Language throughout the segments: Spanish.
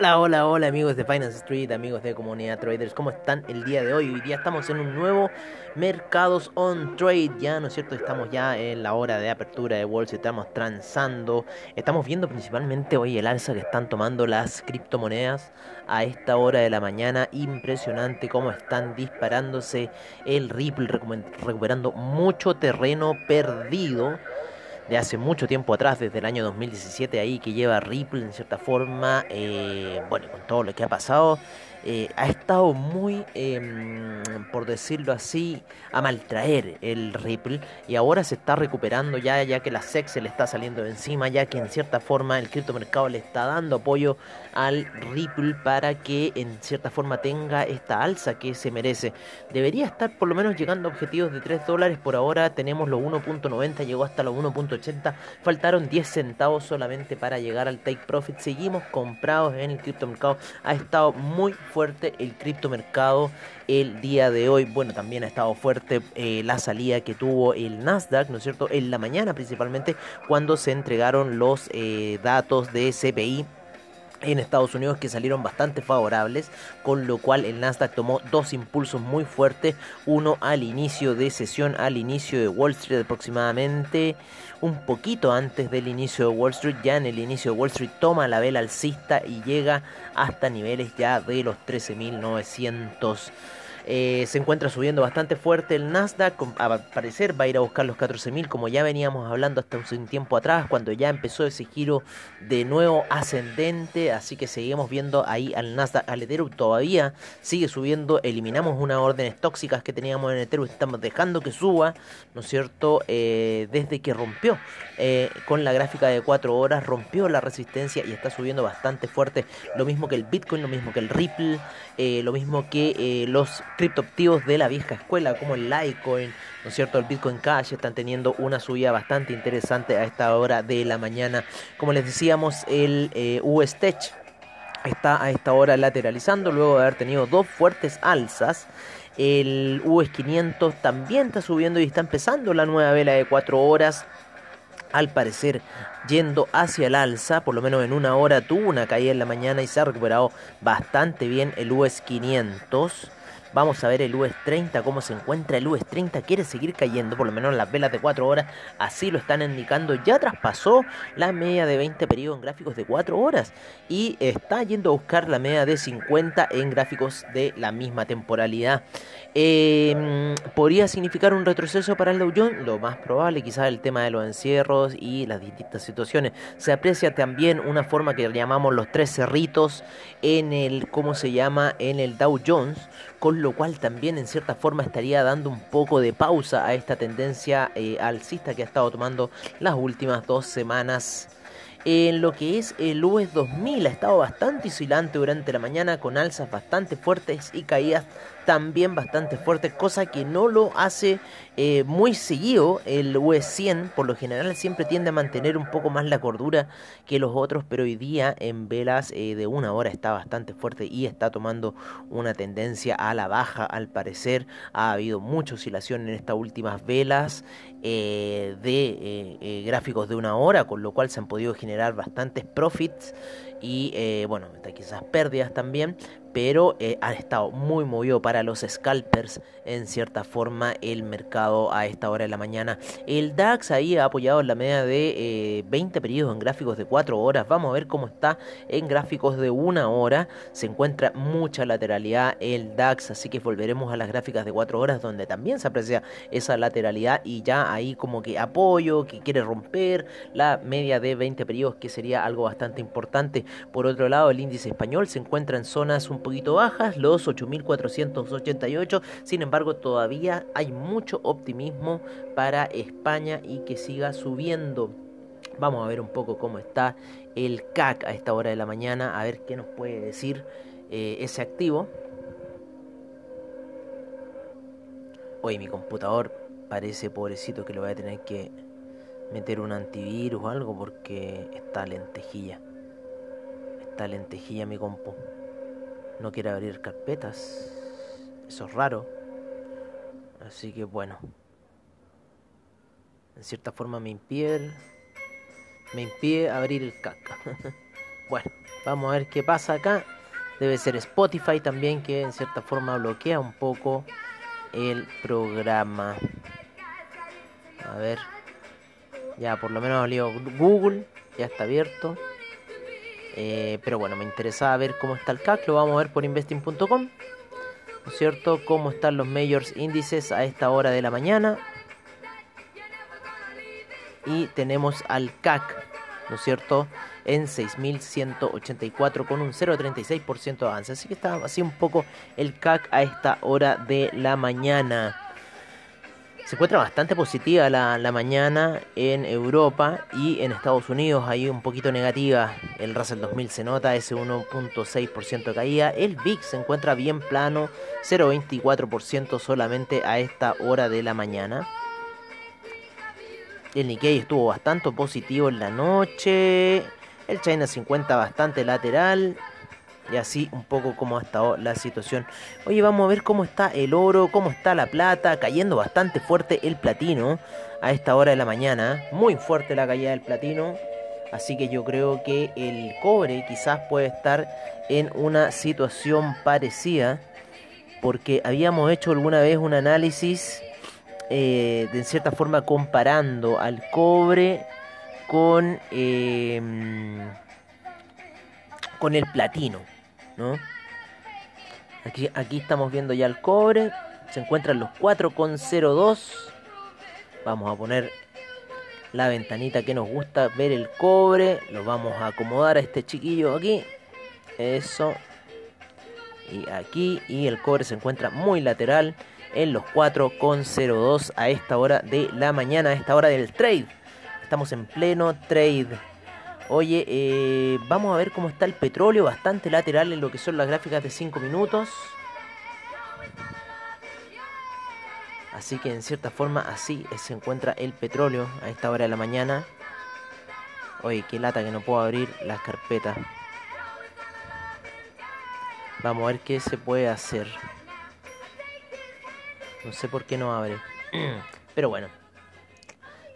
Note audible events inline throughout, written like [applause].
Hola, hola, hola amigos de Finance Street, amigos de Comunidad Traders, ¿cómo están el día de hoy? Hoy día estamos en un nuevo Mercados on Trade, ya, ¿no es cierto? Estamos ya en la hora de apertura de Wall Street, estamos transando, estamos viendo principalmente hoy el alza que están tomando las criptomonedas a esta hora de la mañana, impresionante cómo están disparándose el Ripple, recuperando mucho terreno perdido de hace mucho tiempo atrás, desde el año 2017 ahí, que lleva Ripple en cierta forma, eh, bueno, con todo lo que ha pasado, eh, ha estado muy, em, por decirlo así, a maltraer el Ripple y ahora se está recuperando ya, ya que la SEC se le está saliendo de encima, ya que en cierta forma el criptomercado le está dando apoyo al Ripple para que en cierta forma tenga esta alza que se merece. Debería estar por lo menos llegando a objetivos de 3 dólares, por ahora. Tenemos los 1.90, llegó hasta los 1.80, faltaron 10 centavos solamente para llegar al take profit, seguimos comprados en el criptomercado, ha estado muy fuerte el criptomercado el día de hoy. Bueno, también ha estado fuerte eh, la salida que tuvo el Nasdaq, ¿no es cierto? En la mañana principalmente cuando se entregaron los eh, datos de CPI en Estados Unidos que salieron bastante favorables, con lo cual el Nasdaq tomó dos impulsos muy fuertes, uno al inicio de sesión, al inicio de Wall Street aproximadamente un poquito antes del inicio de Wall Street, ya en el inicio de Wall Street toma la vela alcista y llega hasta niveles ya de los 13.900 eh, se encuentra subiendo bastante fuerte el Nasdaq. A parecer va a ir a buscar los 14.000 como ya veníamos hablando hasta un tiempo atrás, cuando ya empezó ese giro de nuevo ascendente. Así que seguimos viendo ahí al Nasdaq, al Ethereum todavía sigue subiendo. Eliminamos unas órdenes tóxicas que teníamos en Ethereum. Estamos dejando que suba, ¿no es cierto? Eh, desde que rompió eh, con la gráfica de 4 horas, rompió la resistencia y está subiendo bastante fuerte. Lo mismo que el Bitcoin, lo mismo que el Ripple, lo mismo que los criptoactivos de la vieja escuela, como el Litecoin, ¿no es cierto? El Bitcoin Cash están teniendo una subida bastante interesante a esta hora de la mañana. Como les decíamos, el eh, USTech está a esta hora lateralizando luego de haber tenido dos fuertes alzas. El US500 también está subiendo y está empezando la nueva vela de 4 horas al parecer yendo hacia el alza, por lo menos en una hora tuvo una caída en la mañana y se ha recuperado bastante bien el US 500. Vamos a ver el US 30, cómo se encuentra. El US 30 quiere seguir cayendo, por lo menos las velas de 4 horas, así lo están indicando. Ya traspasó la media de 20 periodos en gráficos de 4 horas y está yendo a buscar la media de 50 en gráficos de la misma temporalidad. Em, ¿Podría significar un retroceso para el Dow Jones? Lo más probable, quizás el tema de los encierros y las distintas situaciones. Se aprecia también una forma que llamamos los tres cerritos en el, ¿cómo se llama? En el Dow Jones con lo cual también en cierta forma estaría dando un poco de pausa a esta tendencia eh, alcista que ha estado tomando las últimas dos semanas. En lo que es el US 2000 ha estado bastante oscilante durante la mañana con alzas bastante fuertes y caídas también bastante fuerte, cosa que no lo hace eh, muy seguido el US 100, por lo general siempre tiende a mantener un poco más la cordura que los otros, pero hoy día en velas eh, de una hora está bastante fuerte y está tomando una tendencia a la baja. Al parecer, ha habido mucha oscilación en estas últimas velas eh, de gráficos de una hora, con lo cual se han podido generar bastantes profits y bueno, quizás pérdidas también, pero eh, ha estado muy movido para los scalpers en cierta forma el mercado a esta hora de la mañana. El DAX ahí ha apoyado la media de 20 eh, periodos en gráficos de 4 horas. Vamos a ver cómo está en gráficos de 1 hora. Se encuentra mucha lateralidad el DAX, así que volveremos a las gráficas de 4 horas donde también se aprecia esa lateralidad y ya ahí como que apoyo, que quiere romper la media de 20 periodos, que sería algo bastante importante. Por otro lado, el índice español se encuentra en zonas un poquito bajas, los 8.488. Sin embargo, todavía hay mucho optimismo para España y que siga subiendo. Vamos a ver un poco cómo está el CAC a esta hora de la mañana, a ver qué nos puede decir eh, ese activo. Hoy mi computador parece pobrecito que lo voy a tener que meter un antivirus o algo porque está lentejilla esta lentejilla mi compu. No quiere abrir carpetas. Eso es raro. Así que bueno. En cierta forma me impide me impide abrir el caca. [laughs] bueno, vamos a ver qué pasa acá. Debe ser Spotify también que en cierta forma bloquea un poco el programa. A ver. Ya por lo menos abrió Google. Ya está abierto. Eh, pero bueno, me interesaba ver cómo está el CAC. Lo vamos a ver por investing.com. ¿No es cierto? Cómo están los mayors índices a esta hora de la mañana. Y tenemos al CAC, ¿no es cierto? En 6.184 con un 0,36% de avance. Así que está así un poco el CAC a esta hora de la mañana. Se encuentra bastante positiva la, mañana en Europa y en Estados Unidos, ahí un poquito negativa. El Russell 2000 se nota ese 1.6% de caída. El VIX se encuentra bien plano, 0.24% solamente a esta hora de la mañana. El Nikkei estuvo bastante positivo en la noche. El China 50 bastante lateral. Y así un poco como ha estado la situación. Oye, vamos a ver cómo está el oro, cómo está la plata. Cayendo bastante fuerte el platino a esta hora de la mañana. Muy fuerte la caída del platino. Así que yo creo que el cobre quizás puede estar en una situación parecida. Porque habíamos hecho alguna vez un análisis eh, de cierta forma comparando al cobre con, eh, con el platino. Aquí, aquí estamos viendo ya el cobre. Se encuentran los 4,02. Vamos a poner la ventanita que nos gusta ver el cobre. Lo vamos a acomodar a este chiquillo aquí. Eso. Y aquí. Y el cobre se encuentra muy lateral en los 4,02 a esta hora de la mañana, a esta hora del trade. Estamos en pleno trade. Oye, eh, vamos a ver cómo está el petróleo, bastante lateral en lo que son las gráficas de 5 minutos. Así que en cierta forma así se encuentra el petróleo a esta hora de la mañana. Oye, qué lata que no puedo abrir las carpetas. Vamos a ver qué se puede hacer. No sé por qué no abre. Pero bueno.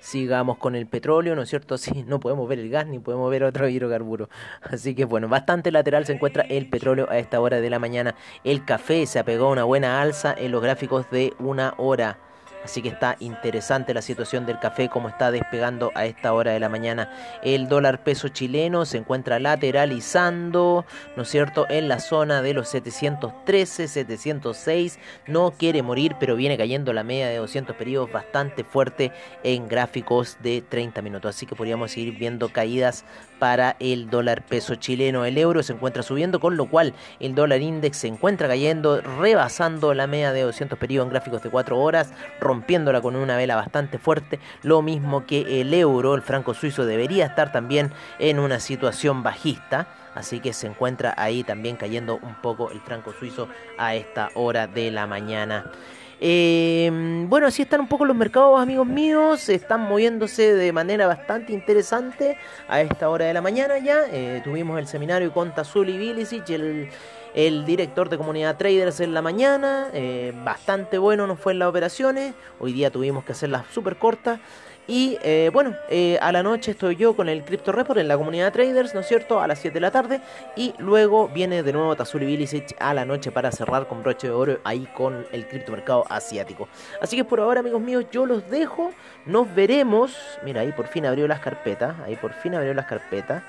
Sigamos con el petróleo, ¿no es cierto? [laughs] Sí, no podemos ver el gas ni podemos ver otro hidrocarburo. Así que bueno, bastante lateral se encuentra el petróleo a esta hora de la mañana. El café se apegó a una buena alza en los gráficos de una hora. Así que está interesante la situación del café, como está despegando a esta hora de la mañana. El dólar peso chileno se encuentra lateralizando, ¿no es cierto?, en la zona de los 713, 706. No quiere morir, pero viene cayendo la media de 200 periodos bastante fuerte en gráficos de 30 minutos. Así que podríamos seguir viendo caídas para el dólar peso chileno. El euro se encuentra subiendo, con lo cual el dólar index se encuentra cayendo, rebasando la media de 200 periodos en gráficos de 4 horas, rompiéndola con una vela bastante fuerte. Lo mismo que el euro, el franco suizo, debería estar también en una situación bajista. Así que se encuentra ahí también cayendo un poco el franco suizo a esta hora de la mañana. Eh, bueno, así están un poco los mercados, amigos míos. Están moviéndose de manera bastante interesante a esta hora de la mañana ya. Eh, tuvimos el seminario con Tazuli Bilicic, el, el director de comunidad traders en la mañana. Eh, bastante bueno nos fue en las operaciones. Hoy día tuvimos que hacerlas súper cortas. Y eh, bueno, eh, a la noche estoy yo con el Crypto Report en la comunidad de traders, ¿no es cierto? A las 7 de la tarde. Y luego viene de nuevo Tazuli Bilicic a la noche para cerrar con broche de oro ahí con el criptomercado asiático. Así que por ahora, amigos míos, yo los dejo. Nos veremos. Mira, ahí por fin abrió las carpetas. Ahí por fin abrió las carpetas.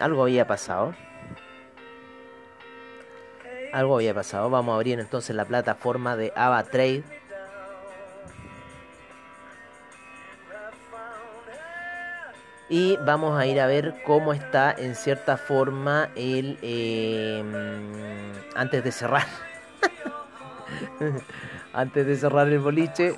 Algo había pasado. Algo había pasado. Vamos a abrir entonces la plataforma de AvaTrade. y vamos a ir a ver cómo está en cierta forma el eh, antes de cerrar [laughs] antes de cerrar el boliche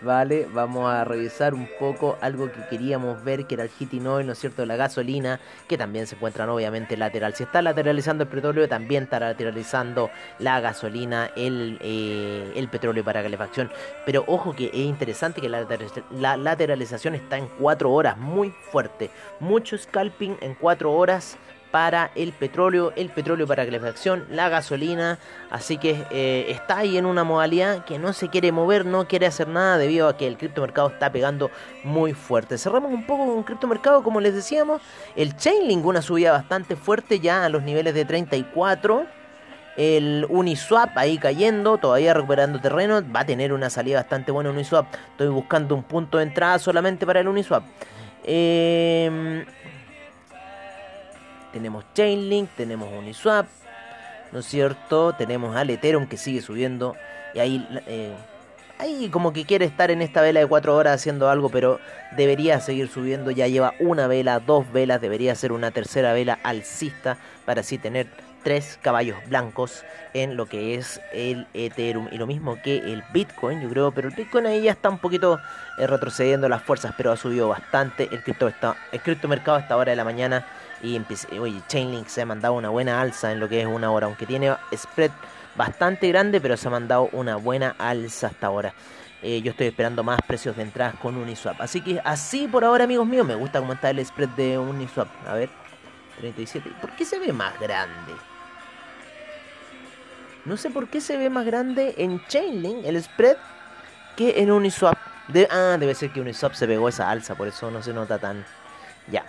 Vale, vamos a revisar un poco algo que queríamos ver, que era el heating oil, ¿no es cierto? La gasolina, que también se encuentran obviamente lateral. Si está lateralizando el petróleo, también está lateralizando la gasolina, el, eh, el petróleo para calefacción. Pero ojo que es interesante que la, la lateralización está en 4 horas, muy fuerte. Mucho scalping en 4 horas para el petróleo, el petróleo para calefacción, la gasolina, así que eh, está ahí en una modalidad que no se quiere mover, no quiere hacer nada debido a que el criptomercado está pegando muy fuerte. Cerramos un poco con criptomercado, como les decíamos, el Chainlink una subida bastante fuerte ya a los niveles de 34. El Uniswap ahí cayendo, todavía recuperando terreno, va a tener una salida bastante buena Uniswap. Estoy buscando un punto de entrada solamente para el Uniswap. Eh, tenemos Chainlink, tenemos Uniswap, ¿no es cierto? Tenemos al Ethereum que sigue subiendo. Y ahí, eh, ahí como que quiere estar en esta vela de 4 horas haciendo algo, pero debería seguir subiendo. Ya lleva una vela, dos velas, debería ser una tercera vela alcista para así tener tres caballos blancos en lo que es el Ethereum y lo mismo que el Bitcoin, yo creo, pero el Bitcoin ahí ya está un poquito eh, retrocediendo las fuerzas, pero ha subido bastante el cripto está el criptomercado a esta hora de la mañana y oye, Chainlink se ha mandado una buena alza en lo que es una hora, aunque tiene spread bastante grande, pero se ha mandado una buena alza hasta ahora. Eh, yo estoy esperando más precios de entradas con Uniswap. Así que así por ahora, amigos míos, me gusta cómo está el spread de Uniswap. A ver, 37. ¿Por qué se ve más grande? No sé por qué se ve más grande en Chainlink el spread que en Uniswap. ah, debe ser que Uniswap se pegó esa alza, por eso no se nota tan. Ya.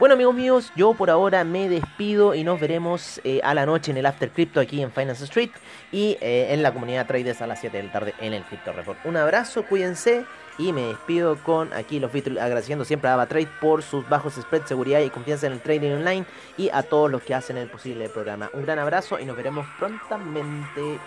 Bueno amigos míos, yo por ahora me despido y nos veremos eh, a la noche en el After Crypto aquí en Finance Street y eh, en la comunidad Traders a las 7 de la tarde en el Crypto Report. Un abrazo, cuídense y me despido con aquí los vídeos agradeciendo siempre a AvaTrade por sus bajos spreads, seguridad y confianza en el trading online y a todos los que hacen el posible programa. Un gran abrazo y nos veremos prontamente.